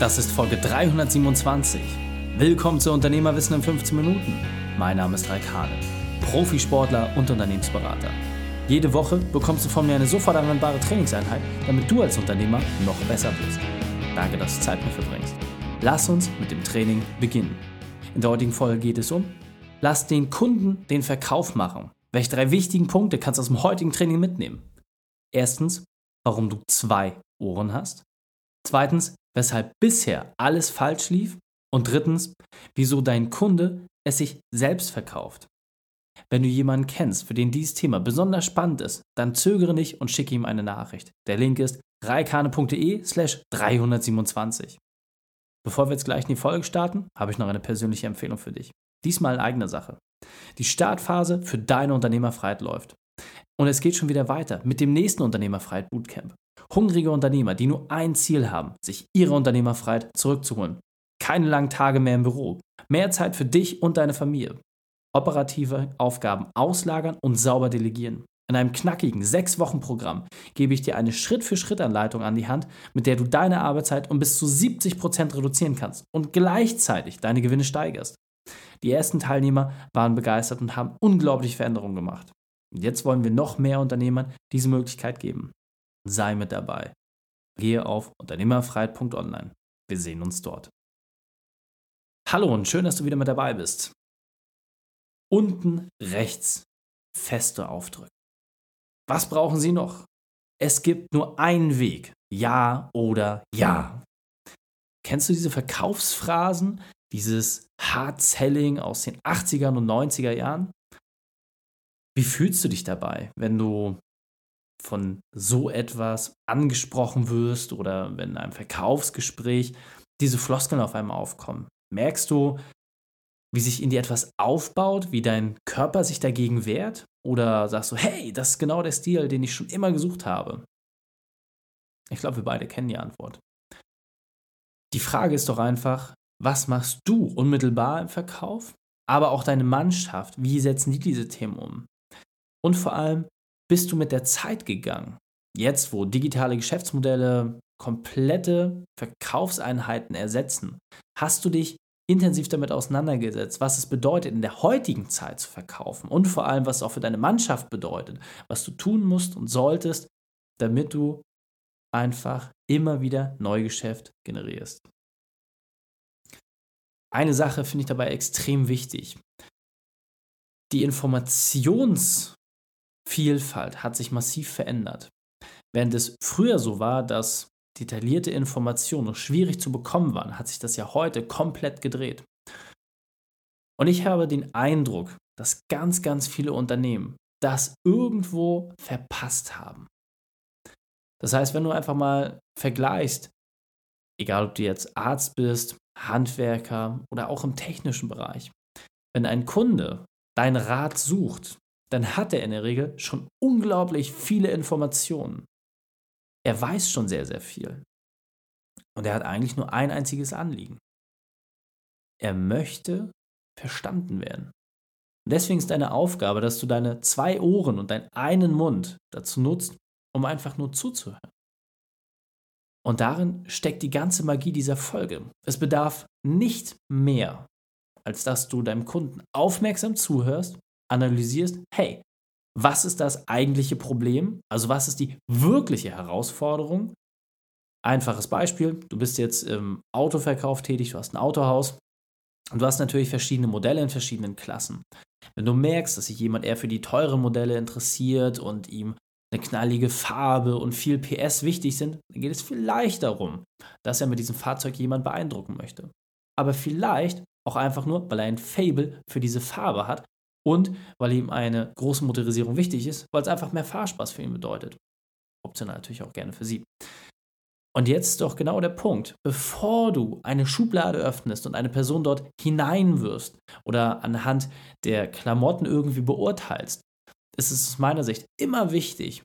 Das ist Folge 327. Willkommen zu Unternehmerwissen in 15 Minuten. Mein Name ist Raik Hane, Profisportler und Unternehmensberater. Jede Woche bekommst du von mir eine sofort anwendbare Trainingseinheit, damit du als Unternehmer noch besser wirst. Danke, dass du Zeit mit verbringst. Lass uns mit dem Training beginnen. In der heutigen Folge geht es um Lass den Kunden den Verkauf machen. Welche drei wichtigen Punkte kannst du aus dem heutigen Training mitnehmen? Erstens, warum du zwei Ohren hast. Zweitens, weshalb bisher alles falsch lief. Und drittens, wieso dein Kunde es sich selbst verkauft. Wenn du jemanden kennst, für den dieses Thema besonders spannend ist, dann zögere nicht und schicke ihm eine Nachricht. Der Link ist reikane.de slash 327. Bevor wir jetzt gleich in die Folge starten, habe ich noch eine persönliche Empfehlung für dich. Diesmal in eigener Sache. Die Startphase für deine Unternehmerfreiheit läuft. Und es geht schon wieder weiter mit dem nächsten Unternehmerfreiheit Bootcamp. Hungrige Unternehmer, die nur ein Ziel haben, sich ihre Unternehmerfreiheit zurückzuholen. Keine langen Tage mehr im Büro. Mehr Zeit für dich und deine Familie. Operative Aufgaben auslagern und sauber delegieren. In einem knackigen 6-Wochen-Programm gebe ich dir eine Schritt-für-Schritt-Anleitung an die Hand, mit der du deine Arbeitszeit um bis zu 70% reduzieren kannst und gleichzeitig deine Gewinne steigerst. Die ersten Teilnehmer waren begeistert und haben unglaubliche Veränderungen gemacht. Und jetzt wollen wir noch mehr Unternehmern diese Möglichkeit geben. Sei mit dabei. Gehe auf unternehmerfreiheit.online. Wir sehen uns dort. Hallo und schön, dass du wieder mit dabei bist. Unten rechts feste aufdrücken. Was brauchen Sie noch? Es gibt nur einen Weg. Ja oder ja. Kennst du diese Verkaufsphrasen, dieses Hard Selling aus den 80er und 90er Jahren? Wie fühlst du dich dabei, wenn du von so etwas angesprochen wirst oder wenn in einem Verkaufsgespräch diese Floskeln auf einmal aufkommen? Merkst du, wie sich in dir etwas aufbaut, wie dein Körper sich dagegen wehrt? Oder sagst du, hey, das ist genau der Stil, den ich schon immer gesucht habe? Ich glaube, wir beide kennen die Antwort. Die Frage ist doch einfach, was machst du unmittelbar im Verkauf? Aber auch deine Mannschaft, wie setzen die diese Themen um? Und vor allem, bist du mit der Zeit gegangen? Jetzt, wo digitale Geschäftsmodelle komplette Verkaufseinheiten ersetzen, hast du dich intensiv damit auseinandergesetzt, was es bedeutet, in der heutigen Zeit zu verkaufen und vor allem, was es auch für deine Mannschaft bedeutet, was du tun musst und solltest, damit du einfach immer wieder Neugeschäft generierst. Eine Sache finde ich dabei extrem wichtig. Die Informationsvielfalt hat sich massiv verändert. Während es früher so war, dass detaillierte Informationen schwierig zu bekommen waren, hat sich das ja heute komplett gedreht. Und ich habe den Eindruck, dass ganz, ganz viele Unternehmen das irgendwo verpasst haben. Das heißt, wenn du einfach mal vergleichst, egal ob du jetzt Arzt bist, Handwerker oder auch im technischen Bereich, wenn ein Kunde deinen Rat sucht, dann hat er in der Regel schon unglaublich viele Informationen er weiß schon sehr, sehr viel. Und er hat eigentlich nur ein einziges Anliegen. Er möchte verstanden werden. Und deswegen ist deine Aufgabe, dass du deine zwei Ohren und deinen einen Mund dazu nutzt, um einfach nur zuzuhören. Und darin steckt die ganze Magie dieser Folge. Es bedarf nicht mehr, als dass du deinem Kunden aufmerksam zuhörst, analysierst, hey, was ist das eigentliche Problem? Also was ist die wirkliche Herausforderung? Einfaches Beispiel, du bist jetzt im Autoverkauf tätig, du hast ein Autohaus und du hast natürlich verschiedene Modelle in verschiedenen Klassen. Wenn du merkst, dass sich jemand eher für die teuren Modelle interessiert und ihm eine knallige Farbe und viel PS wichtig sind, dann geht es vielleicht darum, dass er mit diesem Fahrzeug jemand beeindrucken möchte. Aber vielleicht auch einfach nur, weil er ein Fable für diese Farbe hat und weil ihm eine große Motorisierung wichtig ist, weil es einfach mehr Fahrspaß für ihn bedeutet. Optional natürlich auch gerne für Sie. Und jetzt ist doch genau der Punkt. Bevor du eine Schublade öffnest und eine Person dort hineinwirfst oder anhand der Klamotten irgendwie beurteilst, ist es aus meiner Sicht immer wichtig,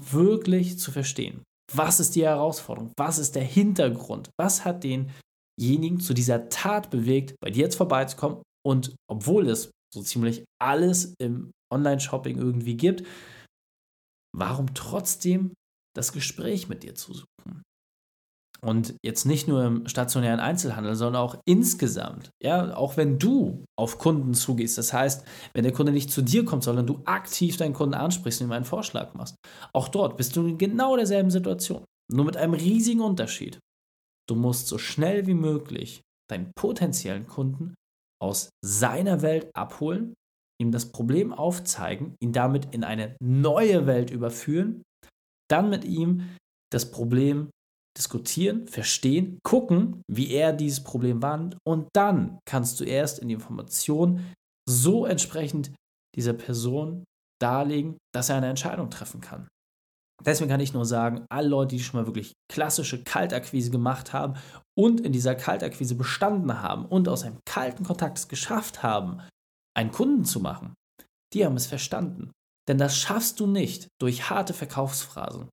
wirklich zu verstehen, was ist die Herausforderung, was ist der Hintergrund, was hat denjenigen zu dieser Tat bewegt, bei dir jetzt vorbeizukommen und obwohl es so ziemlich alles im Online-Shopping irgendwie gibt, warum trotzdem das Gespräch mit dir zu suchen? Und jetzt nicht nur im stationären Einzelhandel, sondern auch insgesamt. Ja, auch wenn du auf Kunden zugehst, das heißt, wenn der Kunde nicht zu dir kommt, sondern du aktiv deinen Kunden ansprichst und ihm einen Vorschlag machst, auch dort bist du in genau derselben Situation. Nur mit einem riesigen Unterschied. Du musst so schnell wie möglich deinen potenziellen Kunden aus seiner Welt abholen, ihm das Problem aufzeigen, ihn damit in eine neue Welt überführen, dann mit ihm das Problem diskutieren, verstehen, gucken, wie er dieses Problem wahrnimmt und dann kannst du erst in die Information so entsprechend dieser Person darlegen, dass er eine Entscheidung treffen kann. Deswegen kann ich nur sagen, alle Leute, die schon mal wirklich klassische Kaltakquise gemacht haben und in dieser Kaltakquise bestanden haben und aus einem kalten Kontakt es geschafft haben, einen Kunden zu machen, die haben es verstanden. Denn das schaffst du nicht durch harte Verkaufsphrasen.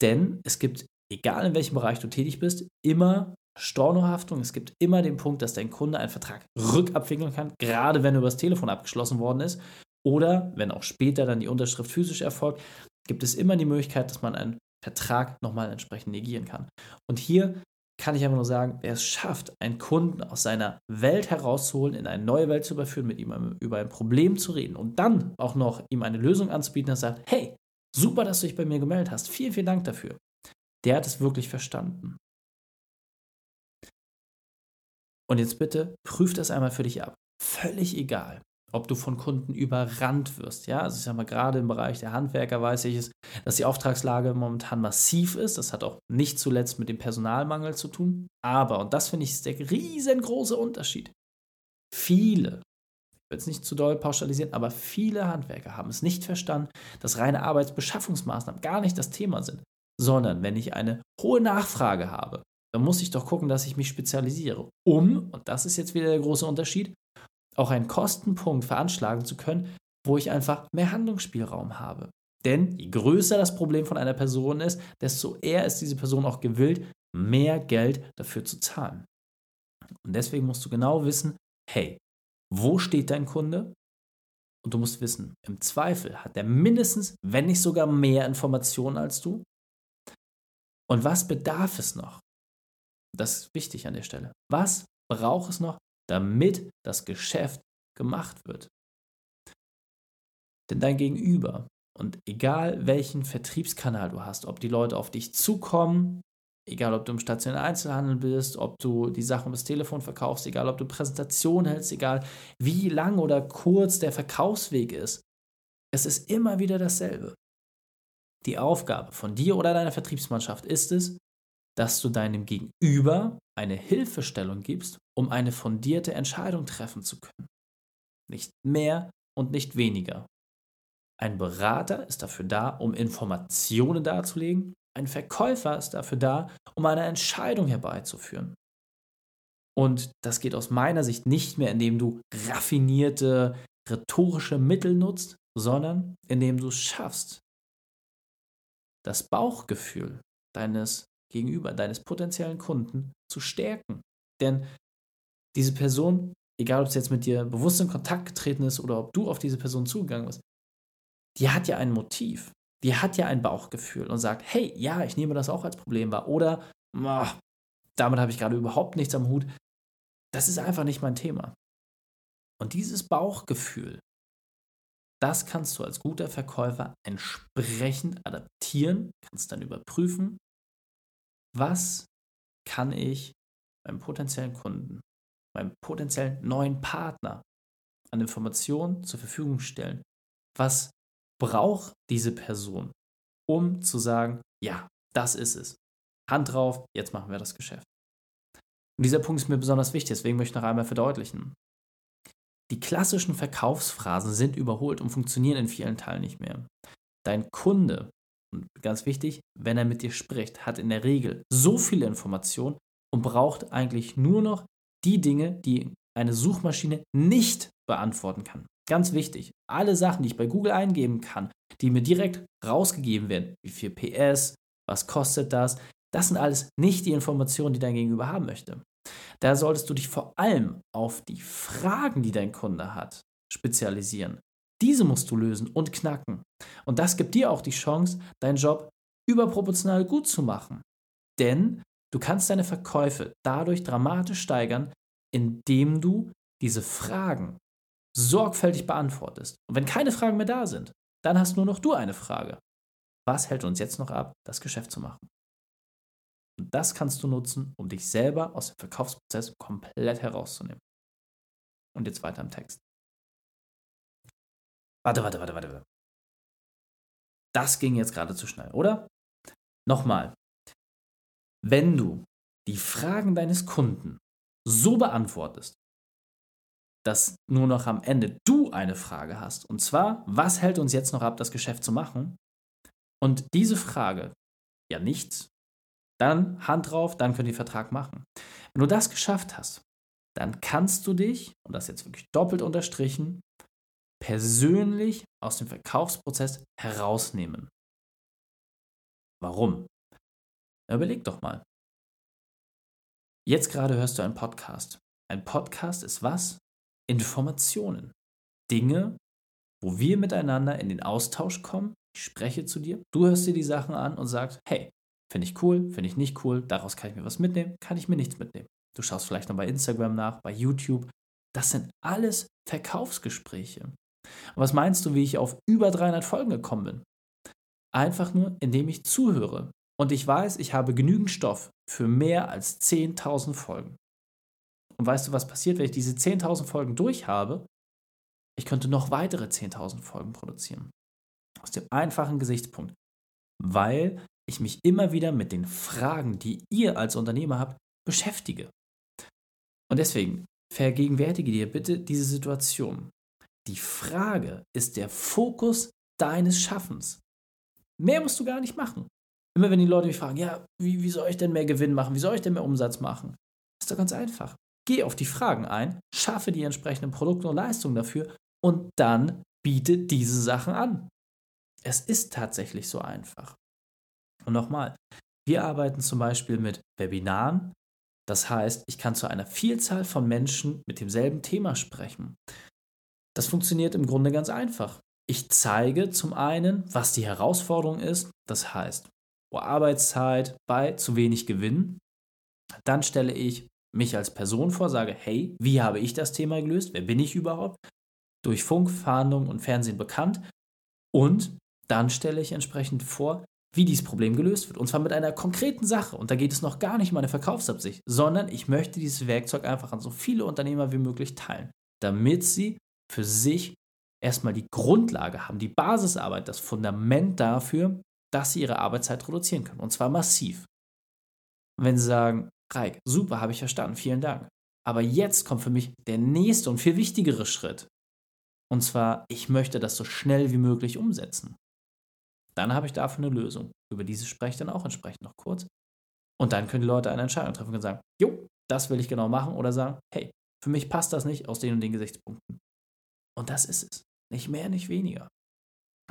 Denn es gibt egal in welchem Bereich du tätig bist, immer Stornohaftung. Es gibt immer den Punkt, dass dein Kunde einen Vertrag rückabwickeln kann, gerade wenn er übers Telefon abgeschlossen worden ist. Oder wenn auch später dann die Unterschrift physisch erfolgt, gibt es immer die Möglichkeit, dass man einen Vertrag nochmal entsprechend negieren kann. Und hier kann ich einfach nur sagen, wer es schafft, einen Kunden aus seiner Welt herauszuholen, in eine neue Welt zu überführen, mit ihm über ein Problem zu reden und dann auch noch ihm eine Lösung anzubieten, der sagt, hey, super, dass du dich bei mir gemeldet hast, vielen, vielen Dank dafür der hat es wirklich verstanden. Und jetzt bitte prüf das einmal für dich ab. Völlig egal, ob du von Kunden überrannt wirst. Ja, also ich sage mal, gerade im Bereich der Handwerker weiß ich es, dass die Auftragslage momentan massiv ist. Das hat auch nicht zuletzt mit dem Personalmangel zu tun. Aber, und das finde ich ist der riesengroße Unterschied, viele, ich will es nicht zu doll pauschalisieren, aber viele Handwerker haben es nicht verstanden, dass reine Arbeitsbeschaffungsmaßnahmen gar nicht das Thema sind sondern wenn ich eine hohe Nachfrage habe, dann muss ich doch gucken, dass ich mich spezialisiere, um, und das ist jetzt wieder der große Unterschied, auch einen Kostenpunkt veranschlagen zu können, wo ich einfach mehr Handlungsspielraum habe. Denn je größer das Problem von einer Person ist, desto eher ist diese Person auch gewillt, mehr Geld dafür zu zahlen. Und deswegen musst du genau wissen, hey, wo steht dein Kunde? Und du musst wissen, im Zweifel hat er mindestens, wenn nicht sogar mehr Informationen als du. Und was bedarf es noch? Das ist wichtig an der Stelle. Was braucht es noch, damit das Geschäft gemacht wird? Denn dein Gegenüber, und egal welchen Vertriebskanal du hast, ob die Leute auf dich zukommen, egal ob du im stationären Einzelhandel bist, ob du die Sachen übers Telefon verkaufst, egal ob du Präsentationen hältst, egal wie lang oder kurz der Verkaufsweg ist, es ist immer wieder dasselbe. Die Aufgabe von dir oder deiner Vertriebsmannschaft ist es, dass du deinem Gegenüber eine Hilfestellung gibst, um eine fundierte Entscheidung treffen zu können. Nicht mehr und nicht weniger. Ein Berater ist dafür da, um Informationen darzulegen. Ein Verkäufer ist dafür da, um eine Entscheidung herbeizuführen. Und das geht aus meiner Sicht nicht mehr, indem du raffinierte rhetorische Mittel nutzt, sondern indem du es schaffst, das Bauchgefühl deines Gegenüber, deines potenziellen Kunden zu stärken. Denn diese Person, egal ob es jetzt mit dir bewusst in Kontakt getreten ist oder ob du auf diese Person zugegangen bist, die hat ja ein Motiv. Die hat ja ein Bauchgefühl und sagt, hey, ja, ich nehme das auch als Problem wahr. Oder, oh, damit habe ich gerade überhaupt nichts am Hut. Das ist einfach nicht mein Thema. Und dieses Bauchgefühl, das kannst du als guter Verkäufer entsprechend adaptieren, kannst dann überprüfen, was kann ich meinem potenziellen Kunden, meinem potenziellen neuen Partner an Informationen zur Verfügung stellen. Was braucht diese Person, um zu sagen, ja, das ist es. Hand drauf, jetzt machen wir das Geschäft. Und dieser Punkt ist mir besonders wichtig, deswegen möchte ich noch einmal verdeutlichen. Die klassischen Verkaufsphrasen sind überholt und funktionieren in vielen Teilen nicht mehr. Dein Kunde, und ganz wichtig, wenn er mit dir spricht, hat in der Regel so viele Informationen und braucht eigentlich nur noch die Dinge, die eine Suchmaschine nicht beantworten kann. Ganz wichtig, alle Sachen, die ich bei Google eingeben kann, die mir direkt rausgegeben werden, wie viel PS, was kostet das, das sind alles nicht die Informationen, die dein Gegenüber haben möchte. Da solltest du dich vor allem auf die Fragen, die dein Kunde hat, spezialisieren. Diese musst du lösen und knacken. Und das gibt dir auch die Chance, deinen Job überproportional gut zu machen. Denn Du kannst deine Verkäufe dadurch dramatisch steigern, indem du diese Fragen sorgfältig beantwortest. Und wenn keine Fragen mehr da sind, dann hast nur noch du eine Frage. Was hält uns jetzt noch ab, das Geschäft zu machen? Und das kannst du nutzen, um dich selber aus dem Verkaufsprozess komplett herauszunehmen. Und jetzt weiter im Text. Warte, warte, warte, warte. Das ging jetzt gerade zu schnell, oder? Nochmal. Wenn du die Fragen deines Kunden so beantwortest, dass nur noch am Ende du eine Frage hast, und zwar, was hält uns jetzt noch ab, das Geschäft zu machen? Und diese Frage, ja nichts, dann Hand drauf, dann ihr den Vertrag machen. Wenn du das geschafft hast, dann kannst du dich, und das jetzt wirklich doppelt unterstrichen, persönlich aus dem Verkaufsprozess herausnehmen. Warum? überleg doch mal. Jetzt gerade hörst du einen Podcast. Ein Podcast ist was? Informationen. Dinge, wo wir miteinander in den Austausch kommen. Ich spreche zu dir, du hörst dir die Sachen an und sagst, hey, finde ich cool, finde ich nicht cool, daraus kann ich mir was mitnehmen, kann ich mir nichts mitnehmen. Du schaust vielleicht noch bei Instagram nach, bei YouTube. Das sind alles Verkaufsgespräche. Und was meinst du, wie ich auf über 300 Folgen gekommen bin? Einfach nur, indem ich zuhöre. Und ich weiß, ich habe genügend Stoff für mehr als 10.000 Folgen. Und weißt du, was passiert, wenn ich diese 10.000 Folgen durch habe? Ich könnte noch weitere 10.000 Folgen produzieren. Aus dem einfachen Gesichtspunkt. Weil ich mich immer wieder mit den Fragen, die ihr als Unternehmer habt, beschäftige. Und deswegen vergegenwärtige dir bitte diese Situation. Die Frage ist der Fokus deines Schaffens. Mehr musst du gar nicht machen. Immer wenn die Leute mich fragen, ja, wie, wie soll ich denn mehr Gewinn machen? Wie soll ich denn mehr Umsatz machen? Ist doch ganz einfach. Geh auf die Fragen ein, schaffe die entsprechenden Produkte und Leistungen dafür und dann biete diese Sachen an. Es ist tatsächlich so einfach. Und nochmal, wir arbeiten zum Beispiel mit Webinaren. Das heißt, ich kann zu einer Vielzahl von Menschen mit demselben Thema sprechen. Das funktioniert im Grunde ganz einfach. Ich zeige zum einen, was die Herausforderung ist, das heißt, Arbeitszeit bei zu wenig Gewinn. Dann stelle ich mich als Person vor, sage, hey, wie habe ich das Thema gelöst? Wer bin ich überhaupt? Durch Funk, Fahndung und Fernsehen bekannt. Und dann stelle ich entsprechend vor, wie dieses Problem gelöst wird. Und zwar mit einer konkreten Sache. Und da geht es noch gar nicht um eine Verkaufsabsicht, sondern ich möchte dieses Werkzeug einfach an so viele Unternehmer wie möglich teilen, damit sie für sich erstmal die Grundlage haben, die Basisarbeit, das Fundament dafür, dass sie ihre Arbeitszeit reduzieren können. Und zwar massiv. wenn sie sagen, Reik, super, habe ich verstanden, vielen Dank. Aber jetzt kommt für mich der nächste und viel wichtigere Schritt. Und zwar, ich möchte das so schnell wie möglich umsetzen. Dann habe ich dafür eine Lösung. Über diese spreche ich dann auch entsprechend noch kurz. Und dann können die Leute eine Entscheidung treffen und sagen, jo, das will ich genau machen. Oder sagen, hey, für mich passt das nicht aus den und den Gesichtspunkten. Und das ist es. Nicht mehr, nicht weniger.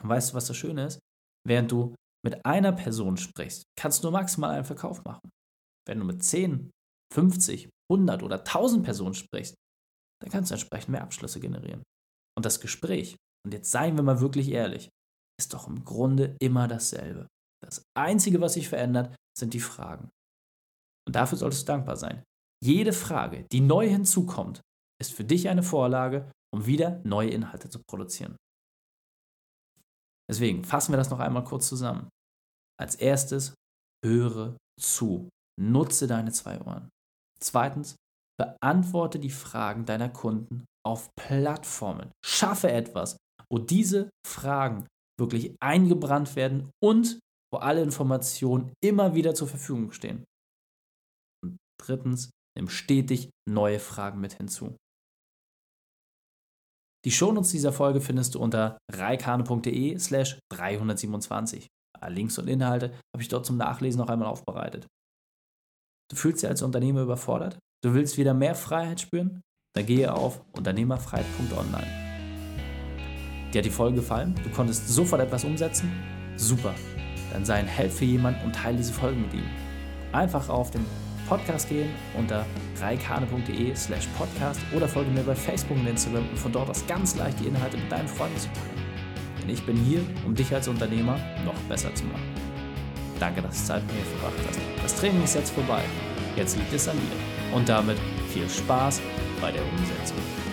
Und weißt du, was das Schöne ist? Während du mit einer Person sprichst, kannst du nur maximal einen Verkauf machen. Wenn du mit 10, 50, 100 oder 1000 Personen sprichst, dann kannst du entsprechend mehr Abschlüsse generieren. Und das Gespräch, und jetzt seien wir mal wirklich ehrlich, ist doch im Grunde immer dasselbe. Das Einzige, was sich verändert, sind die Fragen. Und dafür solltest du dankbar sein. Jede Frage, die neu hinzukommt, ist für dich eine Vorlage, um wieder neue Inhalte zu produzieren. Deswegen fassen wir das noch einmal kurz zusammen. Als erstes, höre zu. Nutze deine zwei Ohren. Zweitens, beantworte die Fragen deiner Kunden auf Plattformen. Schaffe etwas, wo diese Fragen wirklich eingebrannt werden und wo alle Informationen immer wieder zur Verfügung stehen. Und drittens, nimm stetig neue Fragen mit hinzu. Die Shownotes dieser Folge findest du unter reikane.de slash 327. Links und Inhalte habe ich dort zum Nachlesen noch einmal aufbereitet. Du fühlst dich als Unternehmer überfordert? Du willst wieder mehr Freiheit spüren? Dann gehe auf unternehmerfreiheit.online. Dir hat die Folge gefallen? Du konntest sofort etwas umsetzen? Super. Dann sei ein Held für jemanden und teile diese Folge mit ihm. Einfach auf den Podcast gehen unter reikane.de slash podcast oder folge mir bei Facebook und Instagram und von dort aus ganz leicht die Inhalte mit deinen Freunden zu teilen. Denn ich bin hier, um dich als Unternehmer noch besser zu machen. Danke, dass du Zeit mit mir verbracht hast. Das Training ist jetzt vorbei. Jetzt liegt es an dir. Und damit viel Spaß bei der Umsetzung.